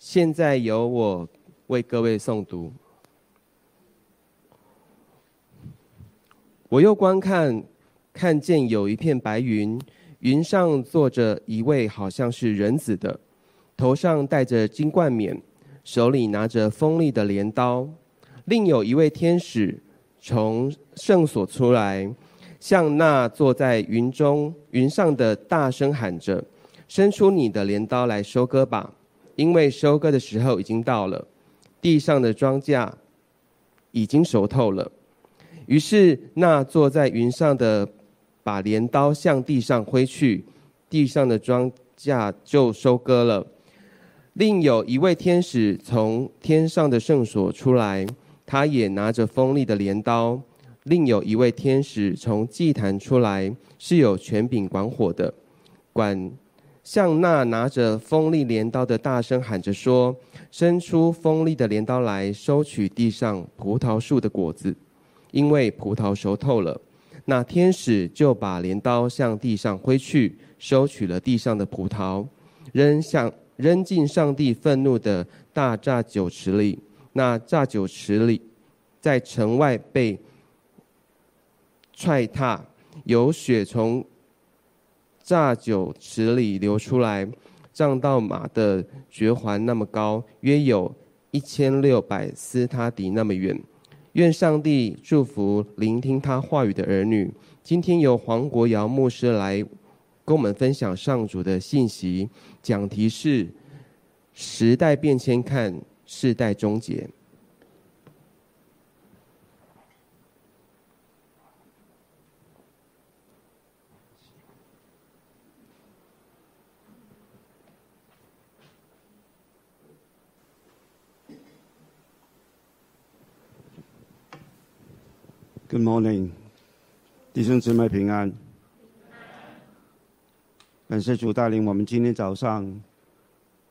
现在由我为各位诵读。我又观看，看见有一片白云，云上坐着一位好像是人子的，头上戴着金冠冕，手里拿着锋利的镰刀。另有一位天使从圣所出来，向那坐在云中云上的大声喊着：“伸出你的镰刀来收割吧。”因为收割的时候已经到了，地上的庄稼已经熟透了。于是那坐在云上的把镰刀向地上挥去，地上的庄稼就收割了。另有一位天使从天上的圣所出来，他也拿着锋利的镰刀。另有一位天使从祭坛出来，是有权柄管火的，管。向那拿着锋利镰刀的大声喊着说：“伸出锋利的镰刀来，收取地上葡萄树的果子，因为葡萄熟透了。”那天使就把镰刀向地上挥去，收取了地上的葡萄，扔向扔进上帝愤怒的大榨酒池里。那榨酒池里，在城外被踹踏，有血从。榨酒池里流出来，胀到马的绝环那么高，约有一千六百斯他迪那么远。愿上帝祝福聆听他话语的儿女。今天由黄国尧牧师来跟我们分享上主的信息，讲题是时代变迁看世代终结。Good morning，弟兄姊妹平安。感谢主带领我们今天早上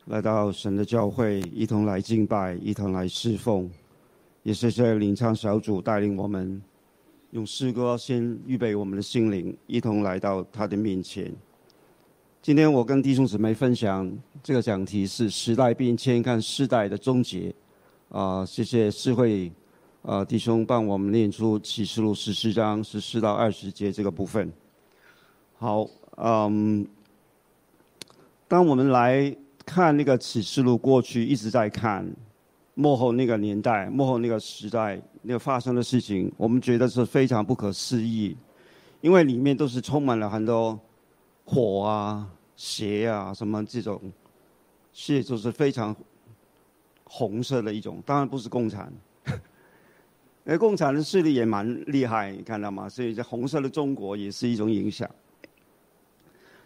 来到神的教会，一同来敬拜，一同来侍奉。也谢谢领唱小组带领我们用诗歌先预备我们的心灵，一同来到他的面前。今天我跟弟兄姊妹分享这个讲题是时代变迁看世代的终结。啊，谢谢诗会。啊，弟兄帮我们念出启示录十四章十四到二十节这个部分。好，嗯，当我们来看那个启示录过去一直在看幕后那个年代、幕后那个时代那个发生的事情，我们觉得是非常不可思议，因为里面都是充满了很多火啊、邪啊什么这种，是就是非常红色的一种，当然不是共产。而共产的势力也蛮厉害，你看到吗？所以在红色的中国也是一种影响。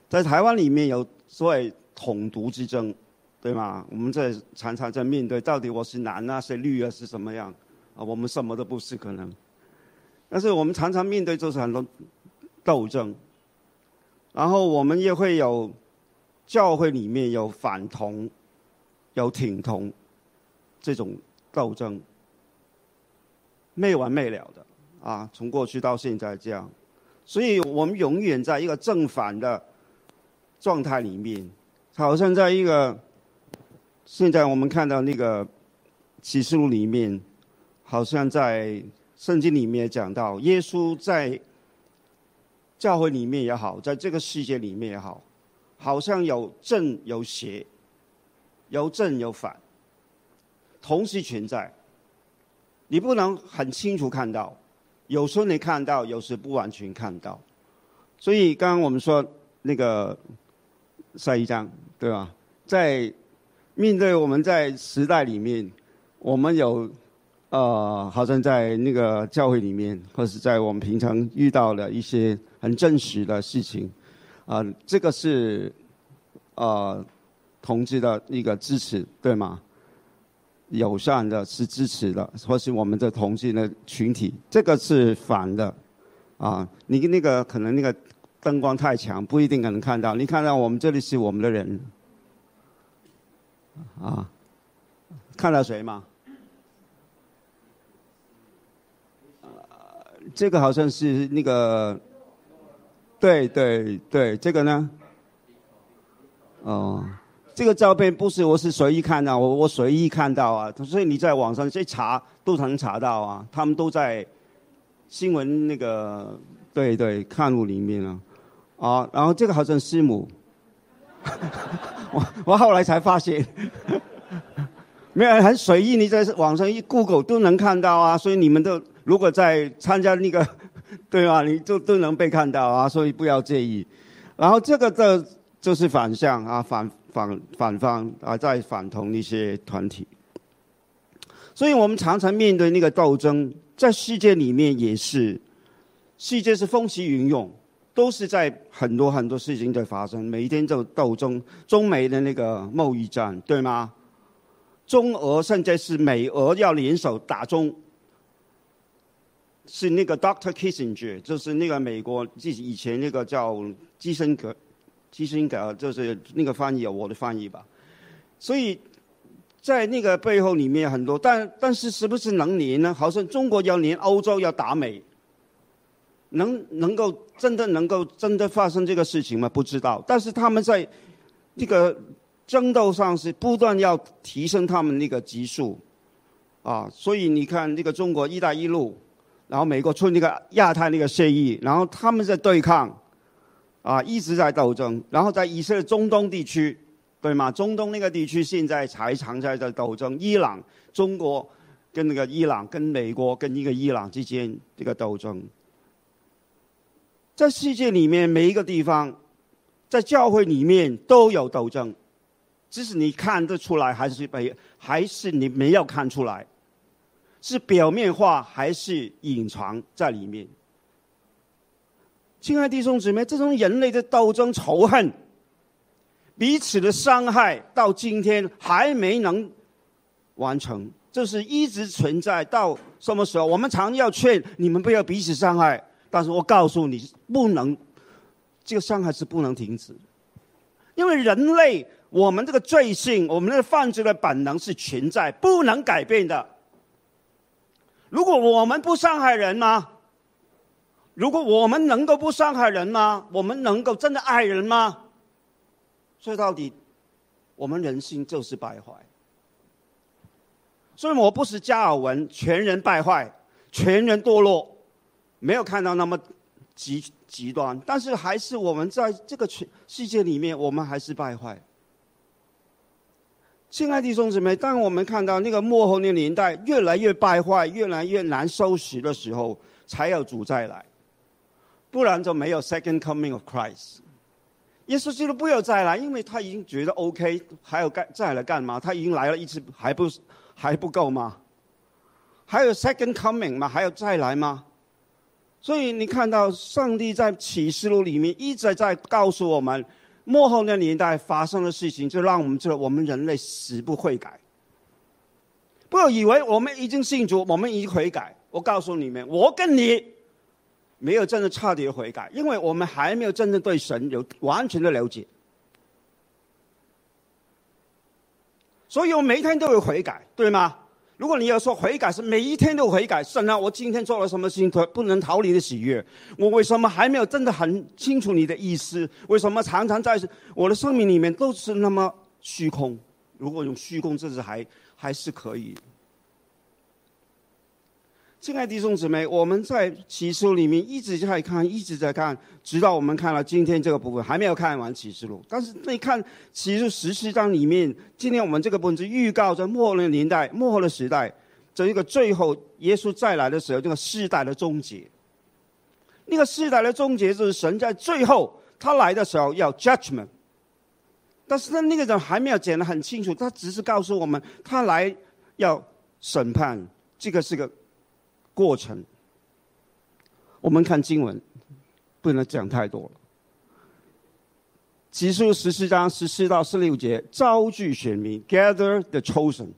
在台湾里面有所谓统独之争，对吗？我们在常常在面对，到底我是蓝啊，是绿啊，是什么样？啊，我们什么都不是可能。但是我们常常面对就是很多斗争，然后我们也会有教会里面有反同、有挺同这种斗争。没完没了的啊！从过去到现在这样，所以我们永远在一个正反的状态里面，好像在一个现在我们看到那个启示录里面，好像在圣经里面讲到，耶稣在教会里面也好，在这个世界里面也好，好像有正有邪，有正有反，同时存在。你不能很清楚看到，有时候你看到，有时不完全看到。所以刚刚我们说那个晒一章，对吧？在面对我们在时代里面，我们有呃，好像在那个教会里面，或是在我们平常遇到的一些很真实的事情，啊，这个是呃同志的一个支持，对吗？友善的是支持的，或是我们的同性的群体，这个是反的，啊，你那个可能那个灯光太强，不一定可能看到。你看到我们这里是我们的人，啊，看到谁吗？这个好像是那个，对对对，这个呢？哦，这个照片不是我是随意看到，我我随意看到啊，所以你在网上去查都能查到啊，他们都在新闻那个对对刊物里面啊，啊，然后这个好像师母，我我后来才发现，没有很随意，你在网上一 Google 都能看到啊，所以你们都如果在参加那个。对吧？你就都能被看到啊，所以不要介意。然后这个的就是反向啊，反反反方啊，在反同一些团体。所以我们常常面对那个斗争，在世界里面也是，世界是风起云涌，都是在很多很多事情在发生，每一天就斗争。中美的那个贸易战，对吗？中俄甚至是美俄要联手打中。是那个 Doctor Kissinger，就是那个美国，自己以前那个叫基辛格，基辛格就是那个翻译，我的翻译吧。所以在那个背后里面很多，但但是是不是能连呢？好像中国要连欧洲要打美，能能够真的能够真的发生这个事情吗？不知道。但是他们在这个争斗上是不断要提升他们那个级数，啊，所以你看那个中国“一带一路”。然后美国出那个亚太那个协议，然后他们在对抗，啊，一直在斗争。然后在以色列中东地区，对吗？中东那个地区现在才常在在斗争。伊朗、中国跟那个伊朗、跟美国跟一个伊朗之间这个斗争，在世界里面每一个地方，在教会里面都有斗争，即使你看得出来，还是没，还是你没有看出来。是表面化还是隐藏在里面？亲爱弟兄姊妹，这种人类的斗争、仇恨、彼此的伤害，到今天还没能完成，这是一直存在到什么时候？我们常要劝你们不要彼此伤害，但是我告诉你，不能，这个伤害是不能停止，因为人类我们这个罪性、我们的犯罪的本能是存在，不能改变的。如果我们不伤害人吗？如果我们能够不伤害人吗？我们能够真的爱人吗？说到底，我们人性就是败坏。所以我不是加尔文，全人败坏，全人堕落，没有看到那么极极端，但是还是我们在这个全世界里面，我们还是败坏。亲爱的弟兄姊妹，当我们看到那个幕后的年代越来越败坏、越来越难收拾的时候，才有主再来，不然就没有 Second Coming of Christ。耶稣基督不要再来，因为他已经觉得 OK，还要干再来干嘛？他已经来了一次，还不还不够吗？还有 Second Coming 吗？还要再来吗？所以你看到上帝在启示录里面一直在告诉我们。幕后那年代发生的事情，就让我们知道我们人类死不悔改。不要以为我们已经信主，我们已经悔改。我告诉你们，我跟你没有真的彻底的悔改，因为我们还没有真正对神有完全的了解。所以我每一天都有悔改，对吗？如果你要说悔改是每一天都悔改，神啊，我今天做了什么事情可不能逃离的喜悦？我为什么还没有真的很清楚你的意思？为什么常常在我的生命里面都是那么虚空？如果用虚空，这是还还是可以。亲爱的弟兄姊妹，我们在启示录里面一直在看，一直在看，直到我们看了今天这个部分，还没有看完启示录。但是你看启示十七章里面，今天我们这个部分是预告着末后的年代、末后的时代，这一个最后耶稣再来的时候，这个世代的终结。那个世代的终结就是神在最后他来的时候要 judgment，但是他那个人还没有讲得很清楚，他只是告诉我们他来要审判，这个是个。过程，我们看经文，不能讲太多了。启示十四章十四到十六节，招聚选民，gather the chosen。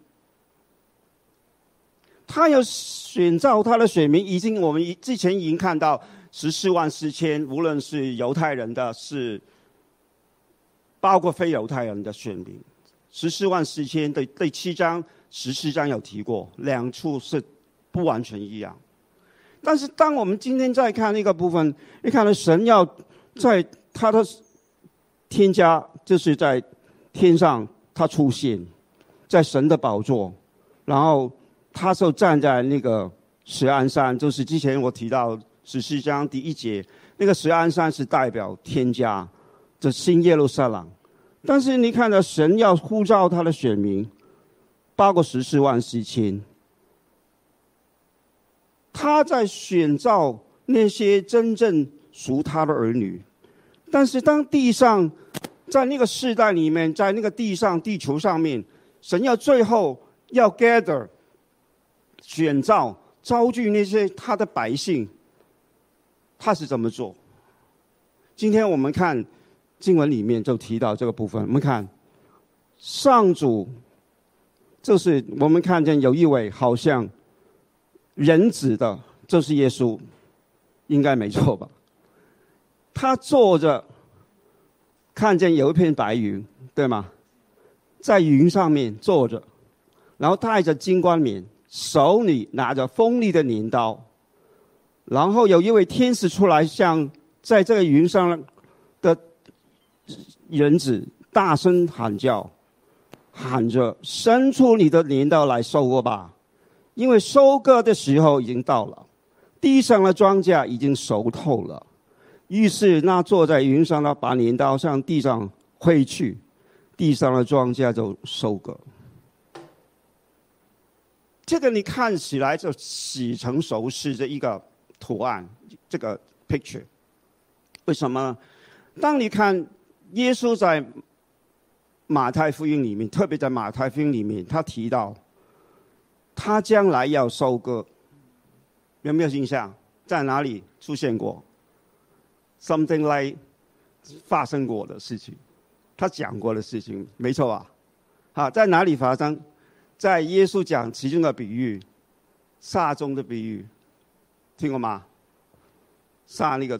他要选召他的选民，已经我们之前已经看到十四万四千，无论是犹太人的，是包括非犹太人的选民，十四万四千对第七章十四章有提过，两处是。不完全一样，但是当我们今天再看那个部分，你看到神要在他的添加，就是在天上他出现，在神的宝座，然后他就站在那个石安山，就是之前我提到十四章第一节，那个石安山是代表天家，这新耶路撒冷。但是你看到神要呼召他的选民，包括十四万四千，他在选召那些真正属他的儿女。但是当地上，在那个世代里面，在那个地上地球上面，神要最后要 gather 选召招聚那些他的百姓，他是怎么做？今天我们看。经文里面就提到这个部分。我们看，上主，就是我们看见有一位好像人子的，就是耶稣，应该没错吧？他坐着，看见有一片白云，对吗？在云上面坐着，然后戴着金冠冕，手里拿着锋利的镰刀，然后有一位天使出来，像在这个云上的。人子大声喊叫，喊着：“伸出你的镰刀来收割吧，因为收割的时候已经到了，地上的庄稼已经熟透了。”于是那坐在云上的把镰刀向地上挥去，地上的庄稼就收割。这个你看起来就似曾熟悉的一个图案，这个 picture，为什么？当你看。耶稣在马太福音里面，特别在马太福音里面，他提到他将来要收割，有没有印象？在哪里出现过？Something like 发生过的事情，他讲过的事情，没错吧？好，在哪里发生？在耶稣讲其中的比喻，撒中的比喻，听过吗？撒那个，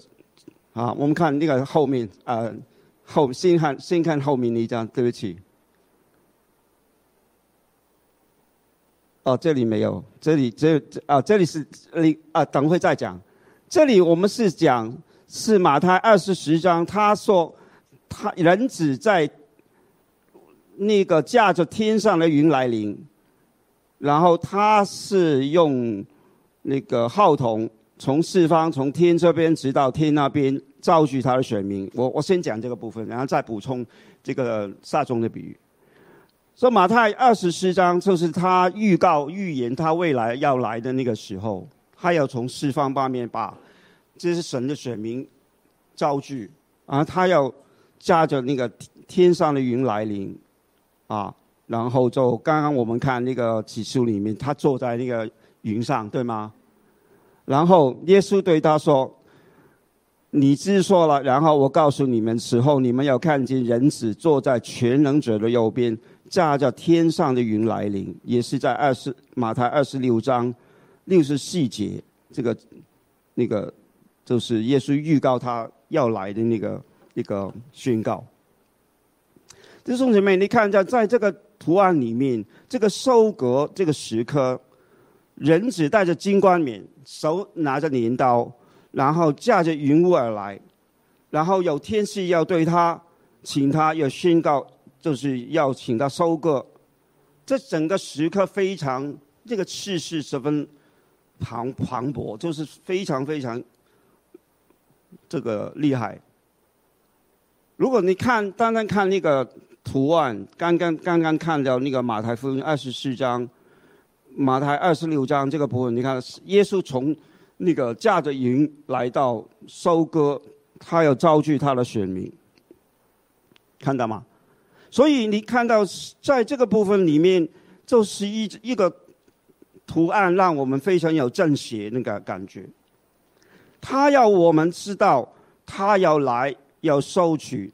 啊，我们看那个后面，呃。后先看先看后面那张，对不起。哦，这里没有，这里只有这啊，这里是你啊，等会再讲。这里我们是讲是马太二十十章，他说他人子在那个驾着天上的云来临，然后他是用那个号筒从四方从天这边直到天那边。召集他的选民，我我先讲这个部分，然后再补充这个撒种的比喻。说马太二十四章就是他预告预言他未来要来的那个时候，他要从四方八面把这是神的选民召集，啊，他要驾着那个天上的云来临，啊，然后就刚刚我们看那个启示里面，他坐在那个云上，对吗？然后耶稣对他说。你知错了，然后我告诉你们，此后你们要看见人子坐在全能者的右边，驾着天上的云来临，也是在二十马太二十六章六十四节，这个那个就是耶稣预告他要来的那个一个宣告。弟兄姐妹，你看一下，在这个图案里面，这个收割这个时刻，人子带着金冠冕，手拿着镰刀。然后驾着云雾而来，然后有天使要对他，请他要宣告，就是要请他收割。这整个时刻非常，这个气势十分磅磅礴，就是非常非常这个厉害。如果你看单单看那个图案，刚刚刚刚看到那个马太福音二十四章，马太二十六章这个部分，你看耶稣从。那个驾着云来到收割，他要招聚他的选民，看到吗？所以你看到在这个部分里面，就是一一个图案，让我们非常有正邪那个感觉。他要我们知道，他要来要收取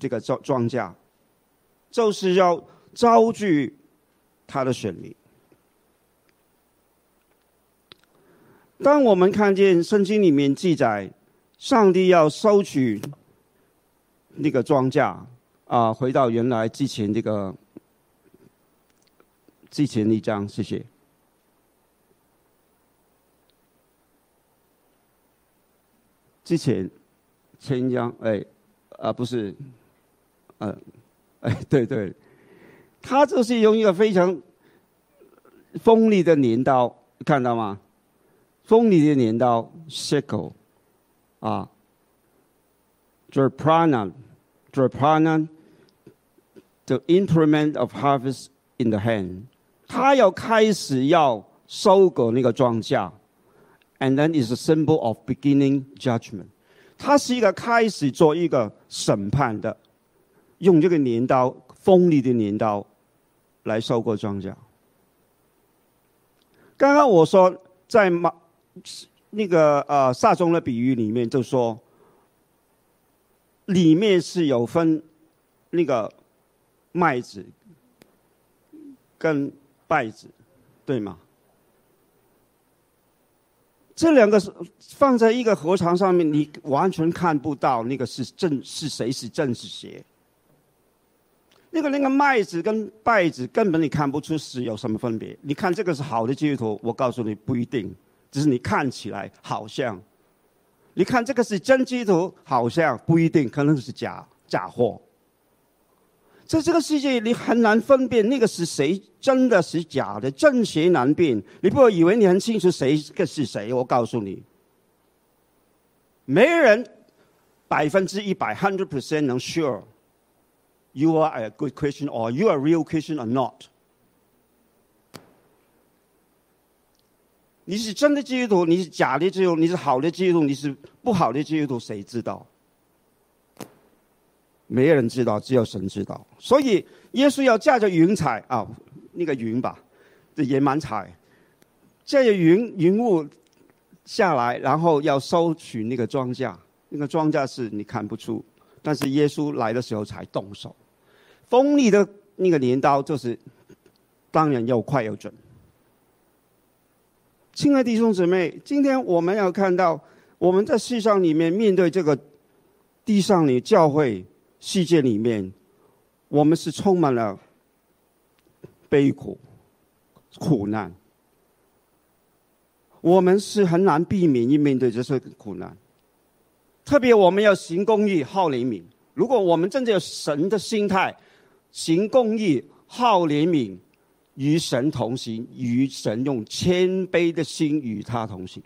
这个庄庄稼，就是要招聚他的选民。当我们看见圣经里面记载，上帝要收取那个庄稼啊，回到原来之前这个之前一张，谢谢。之前前一张，哎，啊不是，呃，哎，对对，他就是用一个非常锋利的镰刀，看到吗？锋利的镰刀，sickle，啊 d r a p a n a d r a p a n a the implement of harvest in the hand，他要开始要收割那个庄稼，and then is a symbol of beginning judgment。他是一个开始做一个审判的，用这个镰刀锋利的镰刀来收割庄稼。刚刚我说在马那个呃萨中的比喻里面，就说里面是有分那个麦子跟稗子，对吗？这两个是放在一个河床上面，你完全看不到那个是正是谁是正是邪。那个那个麦子跟稗子根本你看不出是有什么分别。你看这个是好的基督徒，我告诉你不一定，只是你看起来好像。你看这个是真基督徒，好像不一定，可能是假假货。在这个世界，你很难分辨那个是谁，真的是假的，正邪难辨。你不要以为你很清楚谁个是谁，我告诉你，没人百分之一百 hundred percent 能 sure you are a good Christian or you are real Christian or not。你是真的基督徒，你是假的基督徒，你是好的基督徒，你是不好的基督徒，谁知道？没人知道，只有神知道。所以耶稣要驾着云彩啊，那个云吧，这也蛮彩，驾着云云雾下来，然后要收取那个庄稼。那个庄稼是你看不出，但是耶稣来的时候才动手。锋利的那个镰刀，就是当然又快又准。亲爱的弟兄姊妹，今天我们要看到，我们在世上里面面对这个地上的教会。世界里面，我们是充满了悲苦、苦难。我们是很难避免去面对这些苦难。特别我们要行公义、好怜悯。如果我们真的有神的心态，行公义、好怜悯，与神同行，与神用谦卑的心与他同行，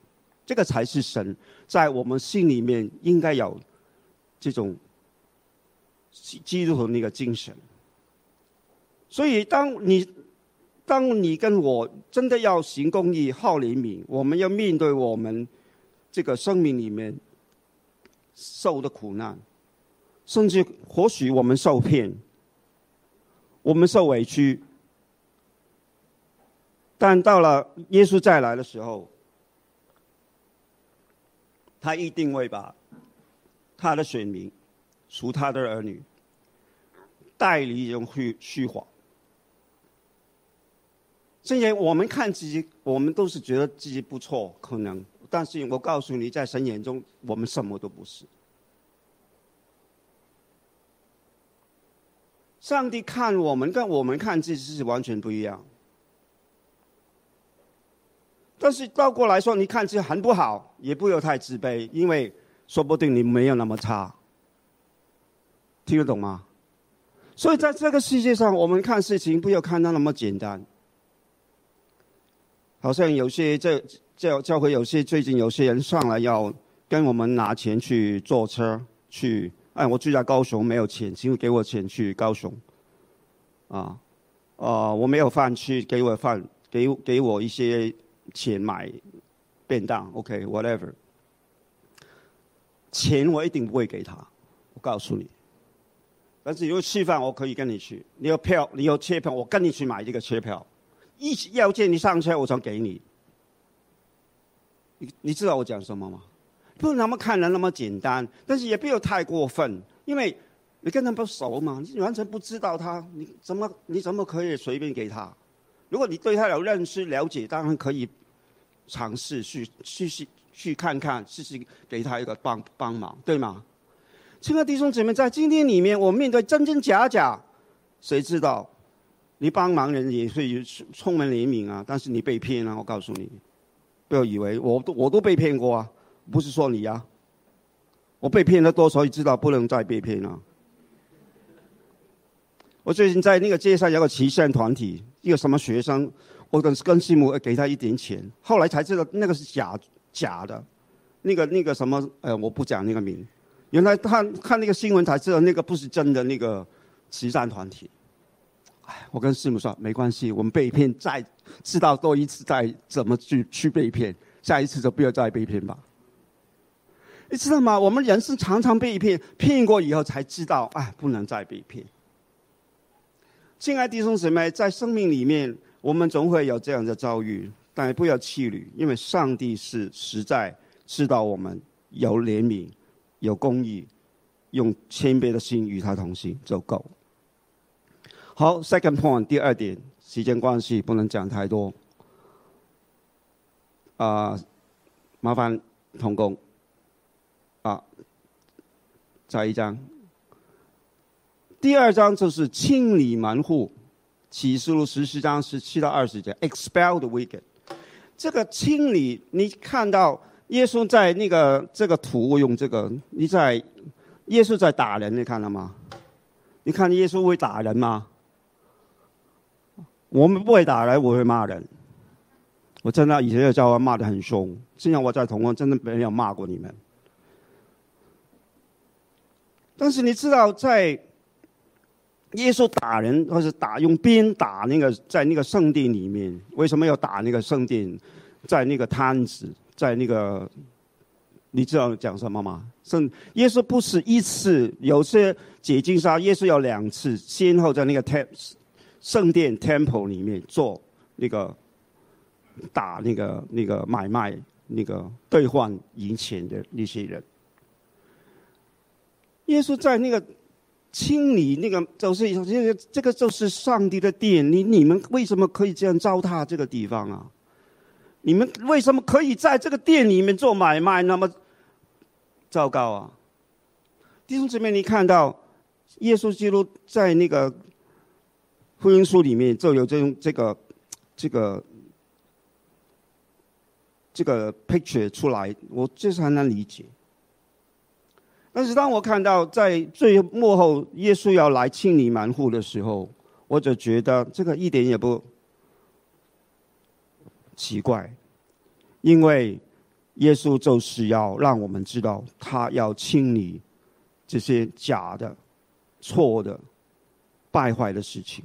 这个才是神在我们心里面应该有这种。基督徒那个精神，所以当你当你跟我真的要行公义、好怜悯，我们要面对我们这个生命里面受的苦难，甚至或许我们受骗，我们受委屈，但到了耶稣再来的时候，他一定会把他的选民。属他的儿女，代理人虚虚谎。虽然我们看自己，我们都是觉得自己不错，可能，但是我告诉你，在神眼中，我们什么都不是。上帝看我们，跟我们看自己是完全不一样。但是倒过来说，你看自己很不好，也不要太自卑，因为说不定你没有那么差。听得懂吗？所以在这个世界上，我们看事情不要看到那么简单。好像有些这教教会有些最近有些人上来要跟我们拿钱去坐车去，哎，我住在高雄没有钱，请给我钱去高雄。啊，啊，我没有饭吃，给我饭，给给我一些钱买便当，OK，whatever。钱我一定不会给他，我告诉你。但是有吃饭，我可以跟你去。你有票，你有车票，我跟你去买这个车票。一要见你上车，我才给你。你你知道我讲什么吗？不那么看人那么简单，但是也不要太过分，因为你跟他不熟嘛，你完全不知道他，你怎么你怎么可以随便给他？如果你对他有认识了解，当然可以尝试去去去去看看，试试给他一个帮帮忙，对吗？亲爱的弟兄姊妹，在今天里面，我面对真真假假，谁知道？你帮忙人也会充满怜悯啊，但是你被骗了，我告诉你，不要以为我都我都被骗过啊，不是说你啊，我被骗了多少，你知道不能再被骗了。我最近在那个街上有个慈善团体，一个什么学生，我跟跟师母给他一点钱，后来才知道那个是假假的，那个那个什么，呃，我不讲那个名，原来看看那个新闻才知道那个不是真的那个慈善团体。哎，我跟师母说没关系，我们被骗再知道多一次再怎么去去被骗，下一次就不要再被骗吧。你知道吗？我们人是常常被骗，骗过以后才知道，哎，不能再被骗。亲爱的弟兄姊妹，在生命里面，我们总会有这样的遭遇，但不要气馁，因为上帝是实在知道我们有怜悯、有公义，用谦卑的心与他同行就够。好，second point，第二点，时间关系不能讲太多。啊，麻烦同工。啊，再一张。第二章就是清理门户，启示录十四章十七到二十节，expel the wicked。这个清理，你看到耶稣在那个这个图用这个，你在耶稣在打人，你看了吗？你看耶稣会打人吗？我们不会打人，我会骂人。我真的以前的教会骂的很凶，现在我在同工真的没有骂过你们。但是你知道在。耶稣打人，或是打用鞭打那个在那个圣殿里面，为什么要打那个圣殿？在那个摊子，在那个，你知道讲什么吗？圣耶稣不是一次，有些解经杀耶稣有两次，先后在那个 temp 圣殿 temple 里面做那个打那个那个买卖那个兑换银钱的那些人。耶稣在那个。清理那个就是这个这个就是上帝的殿，你你们为什么可以这样糟蹋这个地方啊？你们为什么可以在这个店里面做买卖？那么糟糕啊！弟兄姊妹，你看到耶稣基督在那个福音书里面就有这种这个这个这个 picture 出来，我就是很难理解。但是当我看到在最幕后耶稣要来清理门户的时候，我就觉得这个一点也不奇怪，因为耶稣就是要让我们知道，他要清理这些假的、错的、败坏的事情。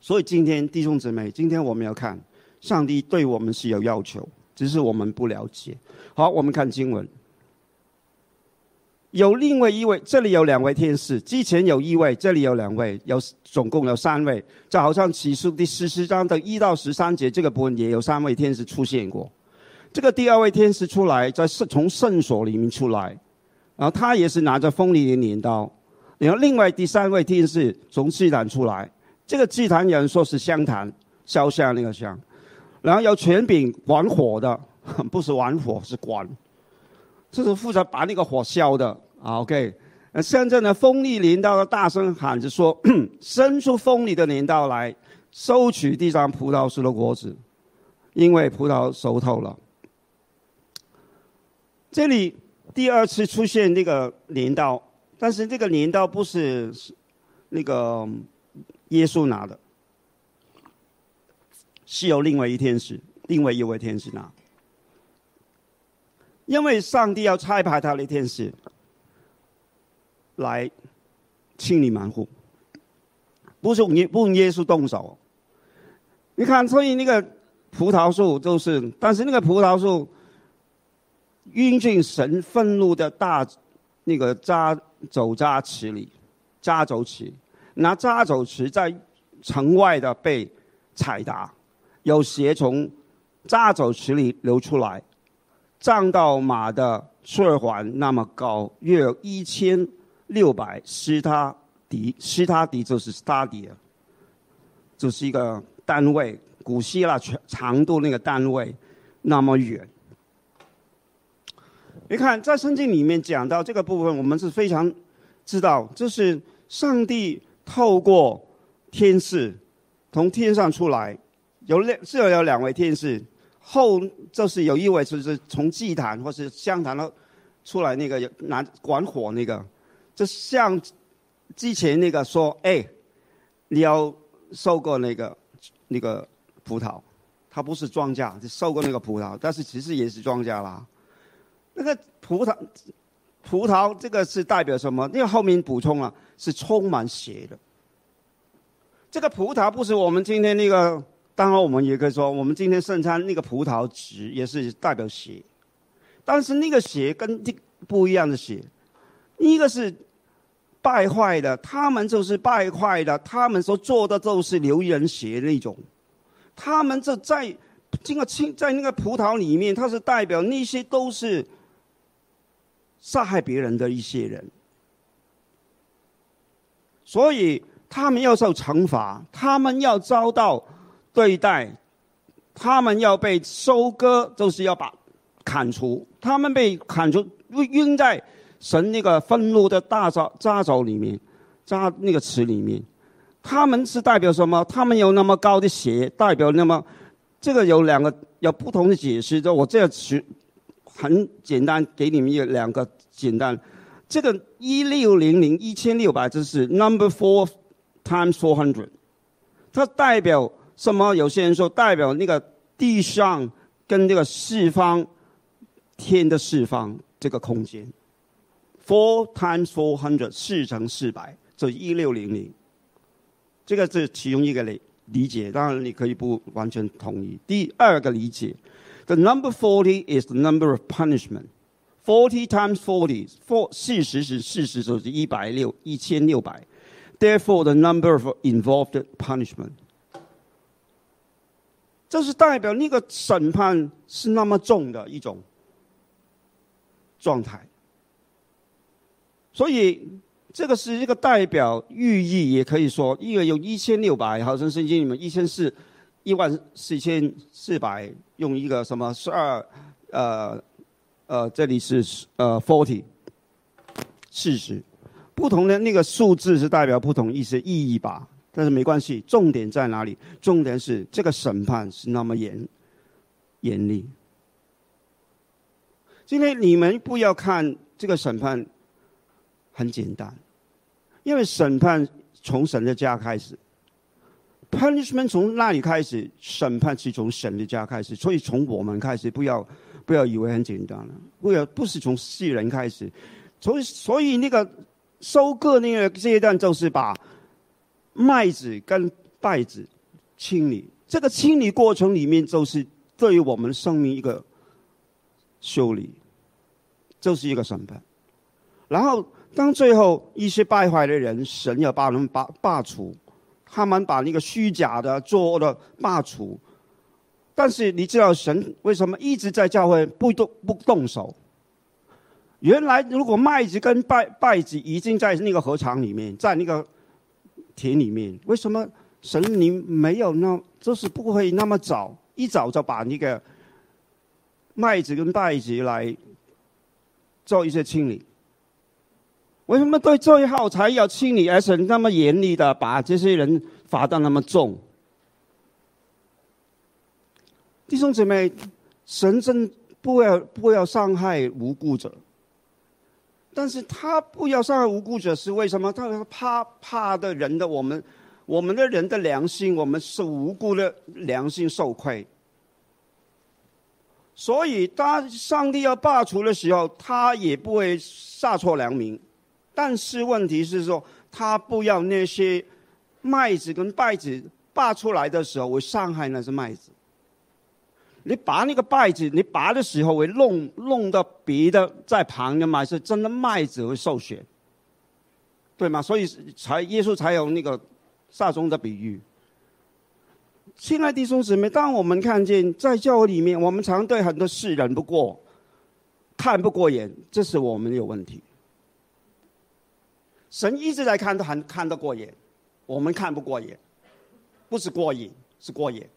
所以今天弟兄姊妹，今天我们要看上帝对我们是有要求，只是我们不了解。好，我们看经文。有另外一位，这里有两位天使，之前有一位，这里有两位，有总共有三位。就好像启示第十四章的一到十三节这个部分也有三位天使出现过。这个第二位天使出来，在圣从圣所里面出来，然后他也是拿着锋利的镰刀。然后另外第三位天使从祭坛出来，这个祭坛有人说是香坛，烧香那个香，然后有权柄管火的，不是玩火是管。这是负责把那个火烧的啊，OK。那现在呢，锋利镰刀大声喊着说：“ 伸出锋利的镰刀来，收取地上葡萄树的果子，因为葡萄熟透了。”这里第二次出现那个镰刀，但是这个镰刀不是那个耶稣拿的，是由另外一天使，另外一位天使拿。因为上帝要差派他的天使来清理门户，不是耶不用耶稣动手。你看，所以那个葡萄树就是，但是那个葡萄树运进神愤怒的大那个扎走扎池里，扎走池，那扎走池在城外的被踩踏，有血从扎走池里流出来。藏到马的耳环那么高，约有一千六百斯他迪，斯他迪就是 stadia，就是一个单位，古希腊长长度那个单位那么远。你看，在圣经里面讲到这个部分，我们是非常知道，就是上帝透过天使从天上出来，有两是有两位天使。后就是有一位就是从祭坛或是香坛了出来那个拿管火那个，就像之前那个说，哎，你要收购那个那个葡萄，它不是庄稼，就收购那个葡萄，但是其实也是庄稼啦。那个葡萄，葡萄这个是代表什么？因为后面补充了，是充满血的。这个葡萄不是我们今天那个，当然我们也可以说，我们今天圣餐那个葡萄汁也是代表血，但是那个血跟这不一样的血，一个是败坏的，他们就是败坏的，他们所做的都是流人血那种，他们这在这个青在那个葡萄里面，它是代表那些都是杀害别人的一些人，所以。他们要受惩罚，他们要遭到对待，他们要被收割，就是要把砍除。他们被砍除，晕在神那个愤怒的大沼渣沼里面，渣那个池里面。他们是代表什么？他们有那么高的血，代表那么这个有两个有不同的解释。就我这词很简单，给你们有两个简单。这个一六零零一千六百，这是 number four。Times four hundred，它代表什么？有些人说代表那个地上跟这个四方天的四方这个空间。Four times four hundred，四乘四百，这一六零零。这个是其中一个理理解，当然你可以不完全同意。第二个理解，The number forty is the number of punishment。Forty times forty for 四十是四十，就是一百六，一千六百。Therefore, the number of involved punishment，这是代表那个审判是那么重的一种状态。所以，这个是一个代表寓意，也可以说，因为有一千六百，毫升圣经里面一千四，一万四千四百，用一个什么十二，呃，呃，这里是呃 forty，四十。不同的那个数字是代表不同意思意义吧，但是没关系。重点在哪里？重点是这个审判是那么严严厉。今天你们不要看这个审判很简单，因为审判从神的家开始，punishment 从那里开始，审判是从神的家开始，所以从我们开始，不要不要以为很简单了，不要不是从世人开始，所以所以那个。收割那个阶段，就是把麦子跟稗子清理。这个清理过程里面，就是对于我们生命一个修理，就是一个审判。然后，当最后一些败坏的人，神要把他们罢罢除，他们把那个虚假的作恶的罢除。但是，你知道神为什么一直在教会不动不动手？原来，如果麦子跟稗稗子已经在那个河场里面，在那个田里面，为什么神灵没有那，就是不会那么早，一早就把那个麦子跟稗子来做一些清理？为什么对最后才要清理，而且那么严厉的把这些人罚的那么重？弟兄姊妹，神真不要不要伤害无辜者。但是他不要伤害无辜者是为什么？他怕怕的人的我们，我们的人的良心，我们是无辜的良心受亏。所以当上帝要罢除的时候，他也不会杀错良民。但是问题是说，他不要那些麦子跟稗子拔出来的时候，我伤害那些麦子。你拔那个稗子，你拔的时候会弄弄到别的在旁的嘛？是真的麦子会受损，对吗？所以才耶稣才有那个撒种的比喻。亲爱的弟兄姊妹，当我们看见在教会里面，我们常对很多事忍不过，看不过眼，这是我们有问题。神一直在看，都很看得过眼，我们看不过眼，不是过瘾，是过眼。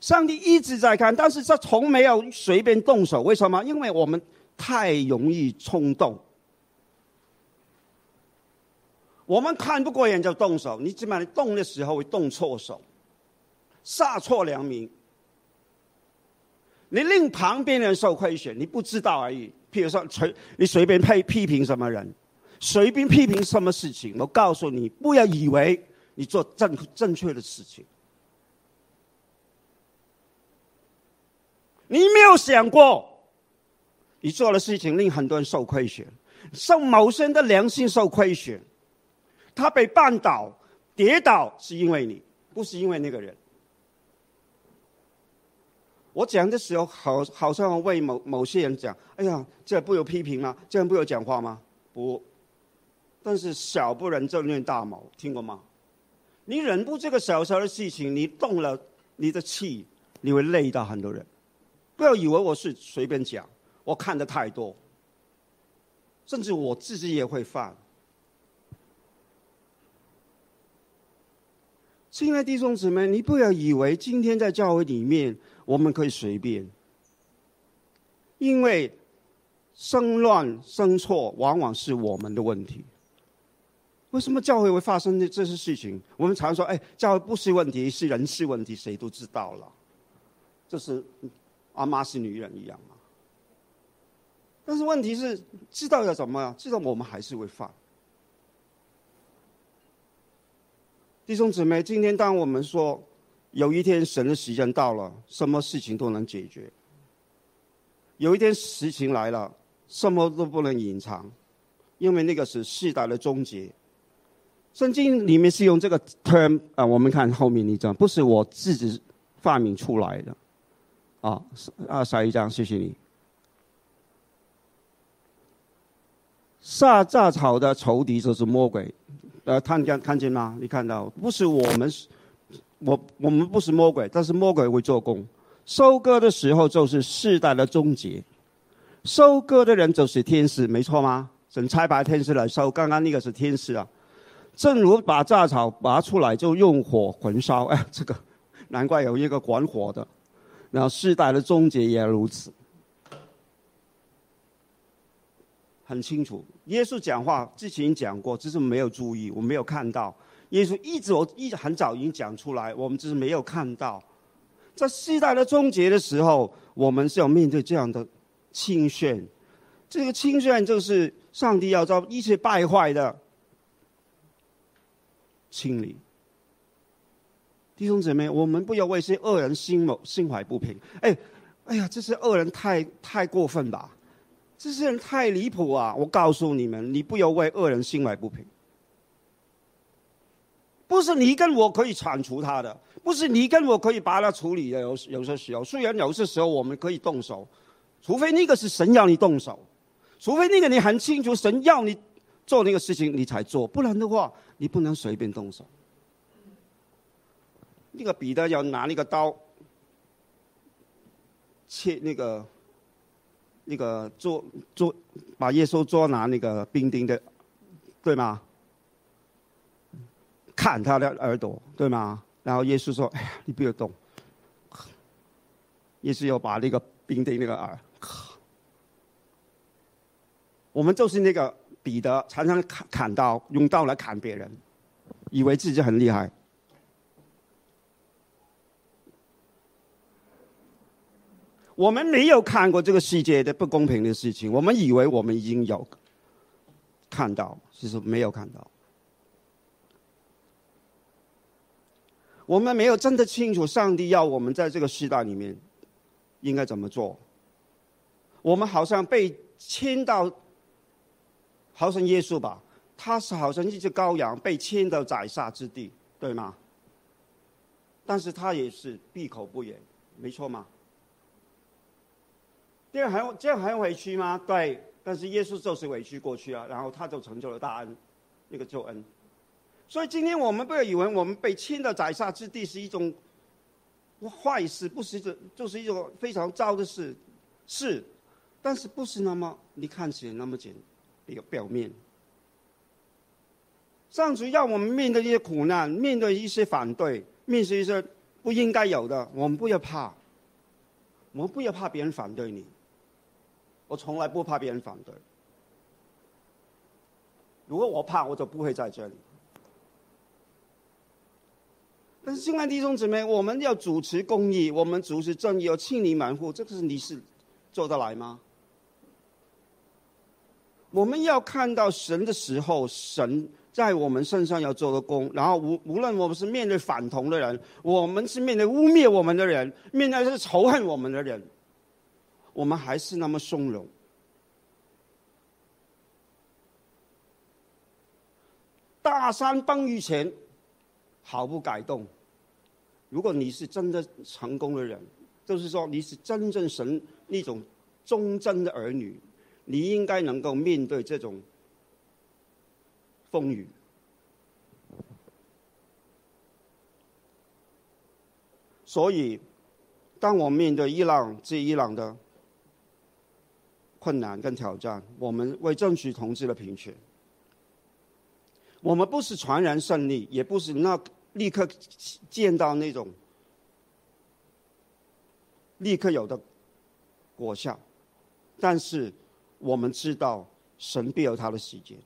上帝一直在看，但是他从没有随便动手。为什么？因为我们太容易冲动，我们看不过眼就动手。你起码你动的时候会动错手，杀错良民。你令旁边人受亏损，你不知道而已。譬如说，随你随便批批评什么人，随便批评什么事情。我告诉你，不要以为你做正正确的事情。你没有想过，你做的事情令很多人受亏损，受某些人的良心受亏损。他被绊倒、跌倒，是因为你，不是因为那个人。我讲的时候，好好像为某某些人讲：“哎呀，这不有批评吗？这样不有讲话吗？”不，但是小不忍则乱大谋，听过吗？你忍不这个小小的事情，你动了你的气，你会累到很多人。不要以为我是随便讲，我看的太多，甚至我自己也会犯。亲爱的弟兄姊妹，你不要以为今天在教会里面。我们可以随便，因为生乱生错往往是我们的问题。为什么教会会发生这这些事情？我们常说：“哎，教会不是问题，是人事问题。”谁都知道了，这是阿妈是女人一样嘛。但是问题是，知道要怎么？知道我们还是会犯。弟兄姊妹，今天当我们说。有一天，神的时间到了，什么事情都能解决。有一天，事情来了，什么都不能隐藏，因为那个是世代的终结。圣经里面是用这个 term 啊，我们看后面一张，不是我自己发明出来的。啊，啊，下一张，谢谢你。撒炸草的仇敌就是魔鬼，呃，看见看见吗？你看到不是我们。我我们不是魔鬼，但是魔鬼会做工。收割的时候就是世代的终结，收割的人就是天使，没错吗？神差派天使来收，刚刚那个是天使啊。正如把杂草拔出来就用火焚烧，哎，这个难怪有一个管火的。然后世代的终结也如此，很清楚。耶稣讲话之前讲过，只是没有注意，我没有看到。耶稣一直我一直很早已经讲出来，我们只是没有看到，在世代的终结的时候，我们是要面对这样的清炫。这个清炫就是上帝要遭一切败坏的清理。弟兄姊妹，我们不要为些恶人心谋心怀不平。哎，哎呀，这些恶人太太过分吧？这些人太离谱啊！我告诉你们，你不要为恶人心怀不平。不是你跟我可以铲除他的，不是你跟我可以把他处理的。有有些时候，虽然有些时候我们可以动手，除非那个是神要你动手，除非那个你很清楚神要你做那个事情，你才做，不然的话，你不能随便动手。那个彼得要拿那个刀切那个那个做做把耶稣捉拿那个兵丁的，对吗？砍他的耳朵，对吗？然后耶稣说：“哎呀，你不要动。”耶稣要把那个兵丁那个耳，我们就是那个彼得，常常砍砍刀，用刀来砍别人，以为自己很厉害。我们没有看过这个世界的不公平的事情，我们以为我们已经有看到，其实没有看到。我们没有真的清楚上帝要我们在这个时代里面应该怎么做。我们好像被牵到，好像耶稣吧，他是好像一只羔羊被牵到宰杀之地，对吗？但是他也是闭口不言，没错吗？这样还这样还委屈吗？对，但是耶稣就是委屈过去啊，然后他就成就了大恩，那个救恩。所以今天我们不要以为我们被亲的宰杀之地是一种坏事，不是这就是一种非常糟的事，是，但是不是那么你看起来那么简一个表面。上主要我们面对一些苦难，面对一些反对，面对一些不应该有的，我们不要怕，我们不要怕别人反对你，我从来不怕别人反对。如果我怕，我就不会在这里。但是，亲爱的弟兄姊妹，我们要主持公义，我们主持正义，要清理门户，这个是你是做得来吗？我们要看到神的时候，神在我们身上要做的工。然后无无论我们是面对反同的人，我们是面对污蔑我们的人，面对是仇恨我们的人，我们还是那么从容。大山崩于前，毫不改动。如果你是真的成功的人，就是说你是真正神那种忠贞的儿女，你应该能够面对这种风雨。所以，当我面对伊朗这伊朗的困难跟挑战，我们为争取同志的平权。我们不是传然胜利，也不是那立刻见到那种立刻有的果效，但是我们知道神必有他的时间。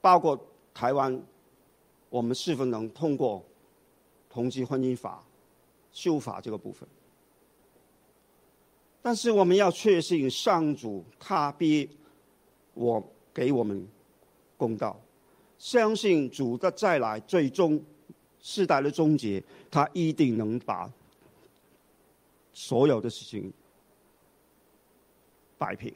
包括台湾，我们是否能通过同居婚姻法修法这个部分？但是我们要确信上主他必我给我们。公道，相信主的再来，最终世代的终结，他一定能把所有的事情摆平。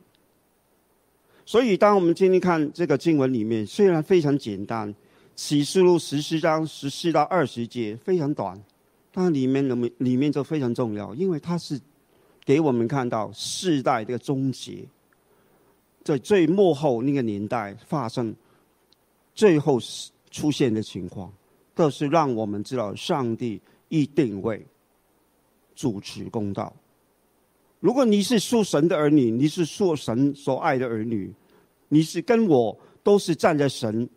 所以，当我们今天看这个经文里面，虽然非常简单，《启示录》十四章十四到二十节非常短，但里面里面里面就非常重要，因为它是给我们看到世代的终结，在最幕后那个年代发生。最后出现的情况，都是让我们知道上帝一定会主持公道。如果你是属神的儿女，你是属神所爱的儿女，你是跟我都是站在神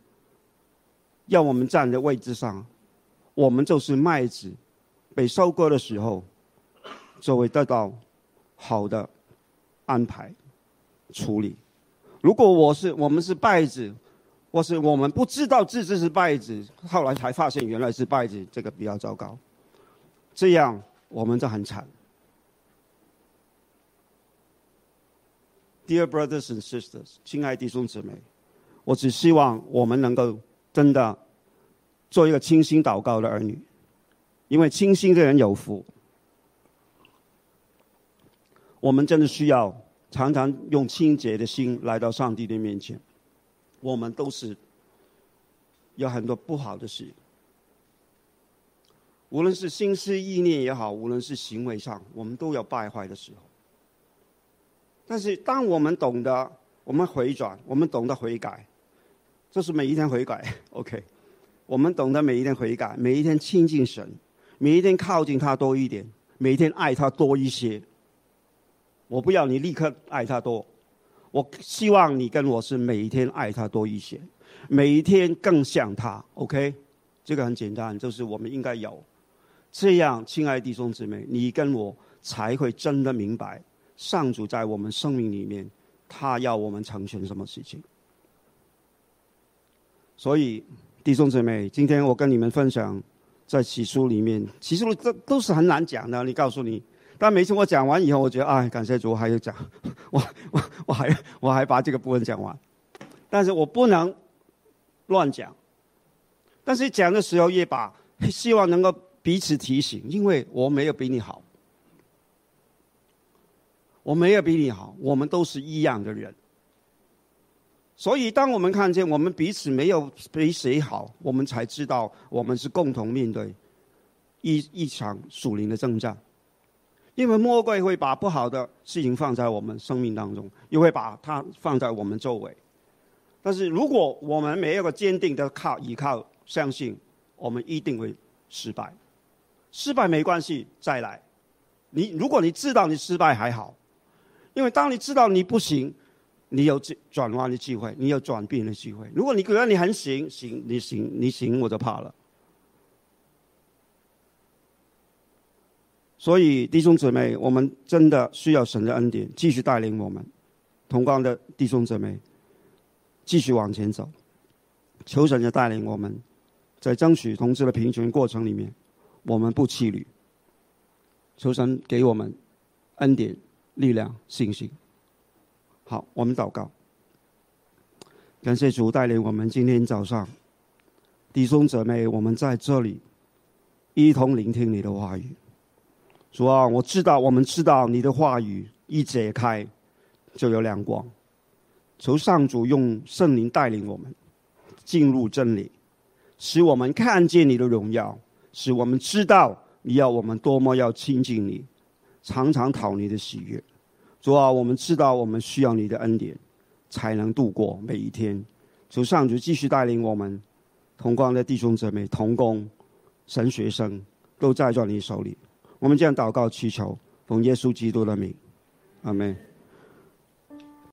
要我们站的位置上，我们就是麦子被收割的时候，就会得到好的安排处理。如果我是我们是败子。或是我们不知道自己是败子，后来才发现原来是败子，这个比较糟糕。这样我们就很惨。Dear brothers and sisters，亲爱的弟兄姊妹，我只希望我们能够真的做一个清心祷告的儿女，因为清心的人有福。我们真的需要常常用清洁的心来到上帝的面前。我们都是有很多不好的事，无论是心思意念也好，无论是行为上，我们都有败坏的时候。但是，当我们懂得我们回转，我们懂得悔改，这是每一天悔改。OK，我们懂得每一天悔改，每一天亲近神，每一天靠近他多一点，每一天爱他多一些。我不要你立刻爱他多。我希望你跟我是每一天爱他多一些，每一天更像他。OK，这个很简单，就是我们应该有这样，亲爱的弟兄姊妹，你跟我才会真的明白上主在我们生命里面，他要我们成全什么事情。所以，弟兄姊妹，今天我跟你们分享，在启示书里面，启示书这都是很难讲的。你告诉你。但每次我讲完以后，我觉得哎，感谢主，还有讲，我我我还我还把这个部分讲完，但是我不能乱讲。但是讲的时候也把希望能够彼此提醒，因为我没有比你好，我没有比你好，我们都是一样的人。所以当我们看见我们彼此没有比谁好，我们才知道我们是共同面对一一场属灵的征战。因为魔鬼会把不好的事情放在我们生命当中，又会把它放在我们周围。但是如果我们没有个坚定的靠依靠，相信我们一定会失败。失败没关系，再来。你如果你知道你失败还好，因为当你知道你不行，你有转弯的机会，你有转变的机会。如果你觉得你很行，行你行你行，我就怕了。所以弟兄姊妹，我们真的需要神的恩典，继续带领我们同光的弟兄姊妹继续往前走。求神的带领我们，在争取同志的平权过程里面，我们不弃旅。求神给我们恩典、力量、信心。好，我们祷告。感谢主带领我们今天早上弟兄姊妹，我们在这里一同聆听你的话语。主啊，我知道，我们知道你的话语一解开就有亮光。求上主用圣灵带领我们进入真理，使我们看见你的荣耀，使我们知道你要我们多么要亲近你，常常讨你的喜悦。主啊，我们知道我们需要你的恩典。才能度过每一天。求上主继续带领我们同光的弟兄姊妹、同工、神学生，都在在你手里。我们这样祷告祈求，奉耶稣基督的名，阿门。